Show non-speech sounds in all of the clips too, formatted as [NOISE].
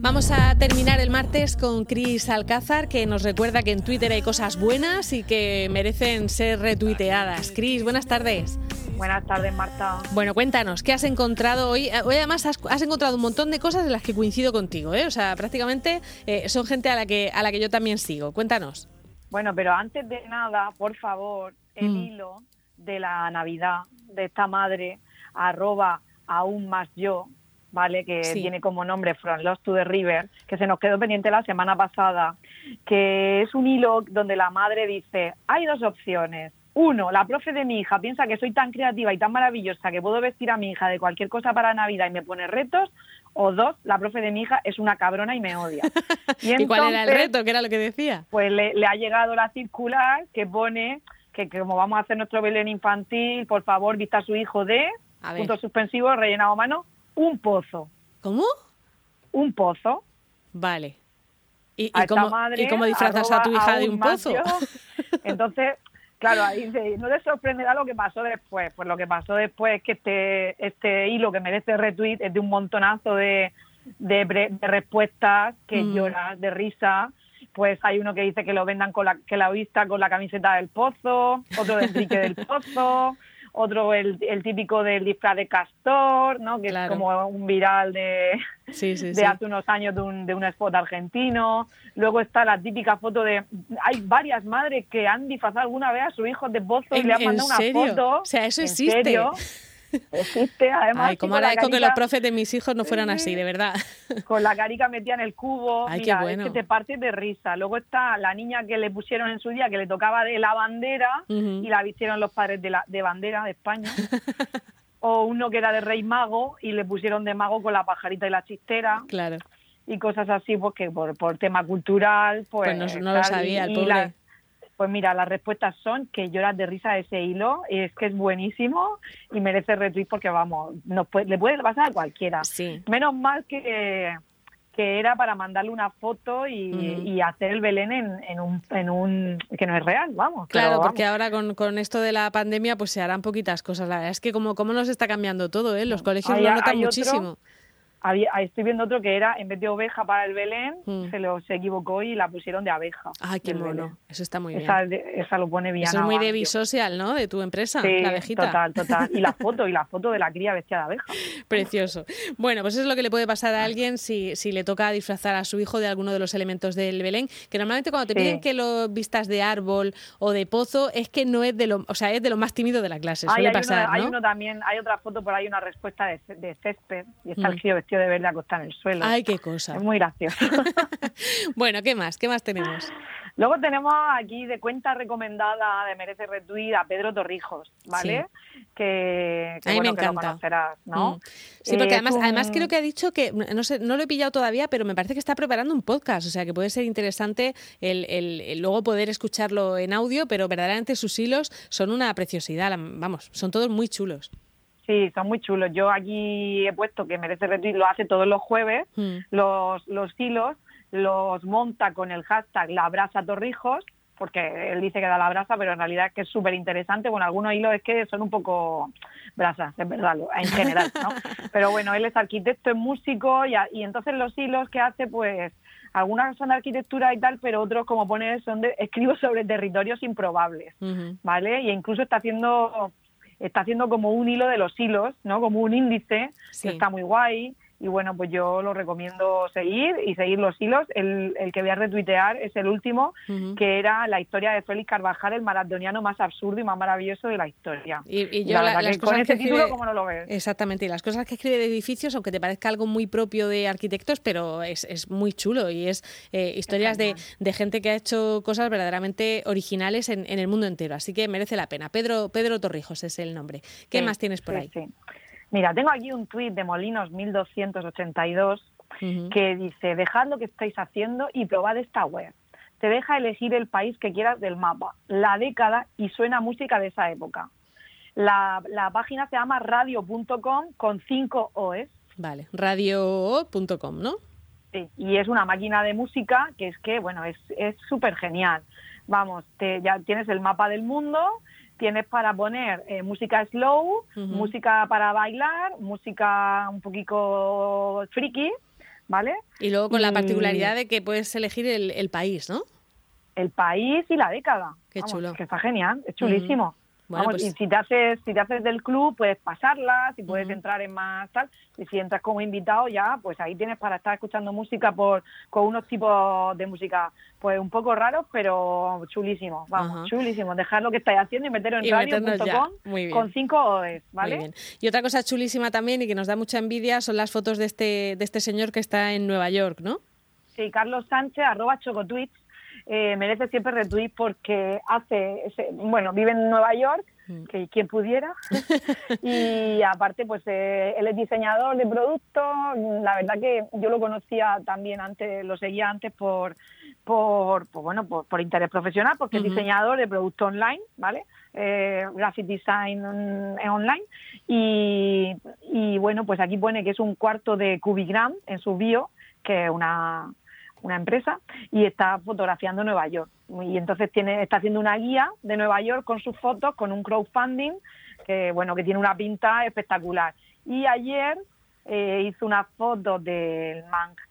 Vamos a terminar el martes con Cris Alcázar, que nos recuerda que en Twitter hay cosas buenas y que merecen ser retuiteadas. Cris, buenas tardes. Buenas tardes, Marta. Bueno, cuéntanos, ¿qué has encontrado hoy? Hoy además has, encontrado un montón de cosas en las que coincido contigo, ¿eh? O sea, prácticamente eh, son gente a la, que, a la que yo también sigo. Cuéntanos. Bueno, pero antes de nada, por favor, el Mm. hilo de la Navidad de esta madre, arroba aún más yo, ¿vale? Que Sí. tiene como nombre From Lost to the River, que se nos quedó pendiente la semana pasada, que es un hilo donde la madre dice, hay dos opciones. Uno, la profe de mi hija piensa que soy tan creativa y tan maravillosa que puedo vestir a mi hija de cualquier cosa para Navidad y me pone retos. O dos, la profe de mi hija es una cabrona y me odia. [LAUGHS] ¿Y, cuál era el entonces, reto? ¿Qué era lo que decía? pues le, le ha llegado la circular que pone que, que como vamos a hacer nuestro Belén infantil, por favor, vista a su hijo de, punto suspensivo, rellenado a mano, un pozo. ¿Cómo? Un pozo. Vale. ¿Y, y cómo, madre, ¿Y cómo disfrazas a tu hija de un pozo? [LAUGHS] Entonces, claro, ahí no te sorprenderá lo que pasó después. Pues lo que pasó después es que este, este hilo que merece retweet es de un montonazo de, de, respuestas que Mm. lloras de risa. Pues hay uno que dice que lo vendan con la, que la vista con la camiseta del pozo, otro del trique del pozo, otro el, el típico del disfraz de castor, ¿no? Que Claro. es como un viral de, Sí, sí, de sí. hace unos años de un, de un spot argentino. Luego está la típica foto de... Hay varias madres que han disfrazado alguna vez a su hijo de pozo y ¿En- le han mandado una serio? foto. O sea, eso ¿En existe. serio? Existe, además. Ay, la agradezco que los carica- profes de mis hijos no fueran así, de verdad. [LAUGHS] Con la carica metida en el cubo. Ay, Mira, bueno. es que te partes de risa. Luego está la niña que le pusieron en su día, que le tocaba de la bandera y la vistieron los padres de, la, de bandera de España. [LAUGHS] o uno que era de rey mago y le pusieron de mago con la pajarita y la chistera. Claro. y cosas así, pues que por, por tema cultural, pues... Pues no- no lo sabía, el y pobre. Pues mira, las respuestas son que lloras de risa de ese hilo, es que es buenísimo y merece retweet porque, vamos, nos puede- le puede pasar a cualquiera. Sí. Menos mal que, que era para mandarle una foto y, y hacer el Belén en, en, un, en un... que no es real, vamos. Claro, porque ahora con, con esto de la pandemia pues se harán poquitas cosas. La verdad es que como, como nos está cambiando todo, ¿eh? Los colegios Hay- lo notan otro muchísimo. Había- estoy viendo otro que era, en vez de oveja para el Belén, Mm. se, lo, se equivocó y la pusieron de abeja. Ay, qué mono. Belén. Eso está muy bien. Esa, esa lo pone bien. Eso es muy de Bisocial, ¿no? De tu empresa, Sí, la abejita. total, total. Y la [LAUGHS] foto, y la foto de la cría vestida de abeja. [LAUGHS] Precioso. Bueno, pues eso es lo que le puede pasar a alguien si, si le toca disfrazar a su hijo de alguno de los elementos del Belén, que normalmente cuando te Sí. piden que lo vistas de árbol o de pozo, es que no es de lo, o sea, es de lo más tímido de la clase, Ay, suele hay, pasar, uno, hay ¿no? uno también, hay otra foto por ahí, una respuesta de, de césped, y está Mm. el crío vestido de verde acostado en el suelo. Ay, qué cosa. Es muy gracioso. [LAUGHS] bueno, ¿qué más? ¿Qué más tenemos? Luego tenemos aquí de cuenta recomendada de Merece Retweet a Pedro Torrijos, ¿vale? Que, que A mí bueno, me que lo encanta. conocerás, ¿no? Mm. Sí, porque Eh, además, un- además creo que ha dicho que, no sé, no lo he pillado todavía, pero me parece que está preparando un podcast, o sea que puede ser interesante el, el- el luego poder escucharlo en audio, pero verdaderamente sus hilos son una preciosidad, vamos, son todos muy chulos. Sí, son muy chulos. Yo aquí he puesto que Merece Retweet lo hace todos los jueves, Mm. los, los hilos los monta con el hashtag La Brasa Torrijos, porque él dice que da la brasa, pero en realidad es que es súper interesante. Bueno, algunos hilos es que son un poco brasas, es verdad, en general, ¿no? [LAUGHS] Pero bueno, él es arquitecto, es músico y, a- y entonces los hilos que hace, pues algunas son de arquitectura y tal, pero otros, como pone, son de, escribo sobre territorios improbables. ¿vale? Y incluso está haciendo está haciendo como un hilo de los hilos, ¿no? Como un índice Sí. que está muy guay. Y bueno, pues yo lo recomiendo seguir y seguir los hilos. El, el que voy a retuitear es el último, que era la historia de Félix Carvajal, el maratoniano más absurdo y más maravilloso de la historia. Y, yo la la- verdad las que con cosas que título, ¿cómo no lo ves? Exactamente, y las cosas que escribe de edificios, aunque te parezca algo muy propio de arquitectos, pero es, es muy chulo y es eh, historias de, de gente que ha hecho cosas verdaderamente originales en, en el mundo entero, así que merece la pena. Pedro, Pedro Torrijos es el nombre. ¿Qué Sí, más tienes por sí, ahí? sí. Mira, tengo aquí un tuit de Molinos 1282 Ujú. que dice, dejad lo que estáis haciendo y probad esta web. Te deja elegir el país que quieras del mapa, la década y suena música de esa época. La, la página se llama radio.com con 5 OEs Vale, radio.com, ¿no? sí, y es una máquina de música que es que, bueno, es es súper genial. Vamos, te, ya tienes el mapa del mundo, tienes para poner eh, música slow, música para bailar, música un poquito friki, ¿vale? Y luego con la particularidad de que puedes elegir el, país, ¿no? El país y la década. Qué chulo. Que está genial, es chulísimo. Vamos, pues y si te haces, si te haces del club, puedes pasarla, si puedes entrar en más tal, y si entras como invitado ya, pues ahí tienes para estar escuchando música por, con unos tipos de música, pues un poco raros, pero chulísimos, vamos, chulísimos. Dejar lo que estáis haciendo y meterlo en radio.com con cinco OEs, ¿vale? Y otra cosa chulísima también y que nos da mucha envidia son las fotos de este, de este señor que está en Nueva York, ¿no? Sí, Carlos Sánchez, arroba chocotweets, eh, merece siempre retweet porque hace, bueno, vive en Nueva York, mm. que quien pudiera, [LAUGHS] y aparte pues eh, él es diseñador de productos, la verdad que yo lo conocía también antes, lo seguía antes por, por, bueno, por, interés profesional, porque es diseñador de productos online, ¿vale? Eh, graphic design online y, y bueno pues aquí pone que es un cuarto de Cubigram en su bio que es una una empresa, y está fotografiando Nueva York. Y entonces tiene, está haciendo una guía de Nueva York con sus fotos, con un crowdfunding que bueno, que tiene una pinta espectacular. Y ayer eh, hizo una foto del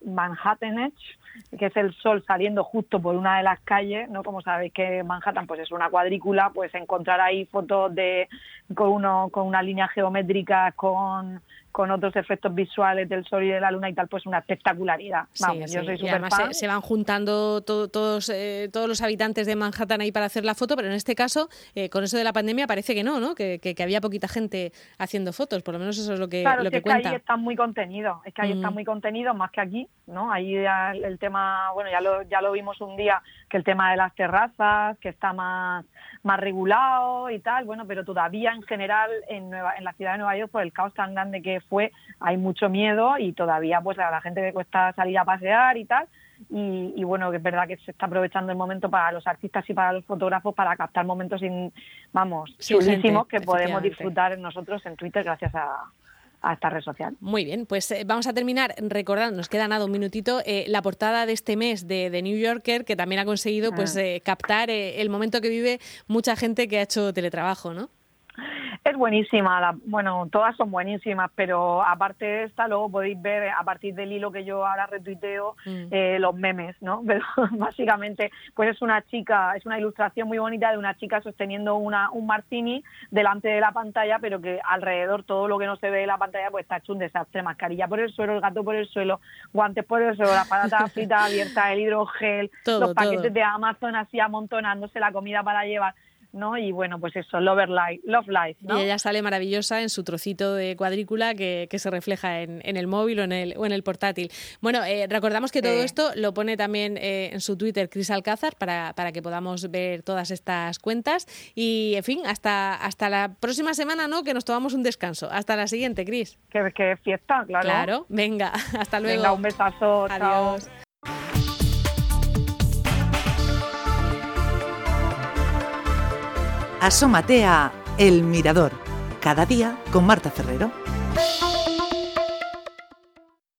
Manhattan Edge, que es el sol saliendo justo por una de las calles, ¿no? Como sabéis que Manhattan pues es una cuadrícula, pues encontrar ahí fotos de con uno con una línea geométrica con con otros efectos visuales del sol y de la luna y tal, pues una espectacularidad. Vamos, yo soy y además Se, van juntando todos, eh, todos los habitantes de Manhattan ahí para hacer la foto, pero en este caso, eh, con eso de la pandemia, parece que no, ¿no? Que, que, había poquita gente haciendo fotos, por lo menos eso es lo que, claro, lo que, es que ahí está muy contenido, es que ahí está mm. muy contenido más que aquí, ¿no? Ahí el tema, bueno, ya lo, ya lo vimos un día, que el tema de las terrazas, que está más más regulado y tal, bueno, pero todavía en general en, Nueva, en la ciudad de Nueva York, por el caos tan grande que fue, hay mucho miedo y todavía pues a la gente le cuesta salir a pasear y tal. Y, bueno, que es verdad que se está aprovechando el momento para los artistas y para los fotógrafos para captar momentos, vamos, sí, que podemos disfrutar nosotros en Twitter gracias a, a esta red social. Muy bien, pues eh, vamos a terminar recordando, nos queda nada un minutito, eh, la portada de este mes de, New Yorker, que también ha conseguido pues ah. eh, captar el momento que vive mucha gente que ha hecho teletrabajo, ¿no? Es buenísima, bueno, todas son buenísimas, pero aparte de esta, luego podéis ver a partir del hilo que yo ahora retuiteo mm. eh, los memes, ¿no? [LAUGHS] Pero básicamente, pues es una chica, es una ilustración muy bonita de una chica sosteniendo una, un martini delante de la pantalla, pero que alrededor todo lo que no se ve de la pantalla pues está hecho un desastre, mascarilla por el suelo, el gato por el suelo, guantes por el suelo, la patata [LAUGHS] frita abierta, el hidrogel, los paquetes de Amazon así amontonándose la comida para llevar ¿no? Y bueno, pues eso, Love Life, Love Life, Y ella sale maravillosa en su trocito de cuadrícula que, se refleja en, el móvil o en el, o en el portátil. Bueno, eh, recordamos que todo esto lo pone también eh, en su Twitter Cris Alcázar para, para, que podamos ver todas estas cuentas. Y, en fin, hasta, hasta la próxima semana, ¿no? Que nos tomamos un descanso. Hasta la siguiente, Cris. Que, fiesta, claro. Claro, venga, [LAUGHS] hasta luego. Venga, un besazo. Adiós. Asómate a El Mirador, cada día con Marta Ferrero.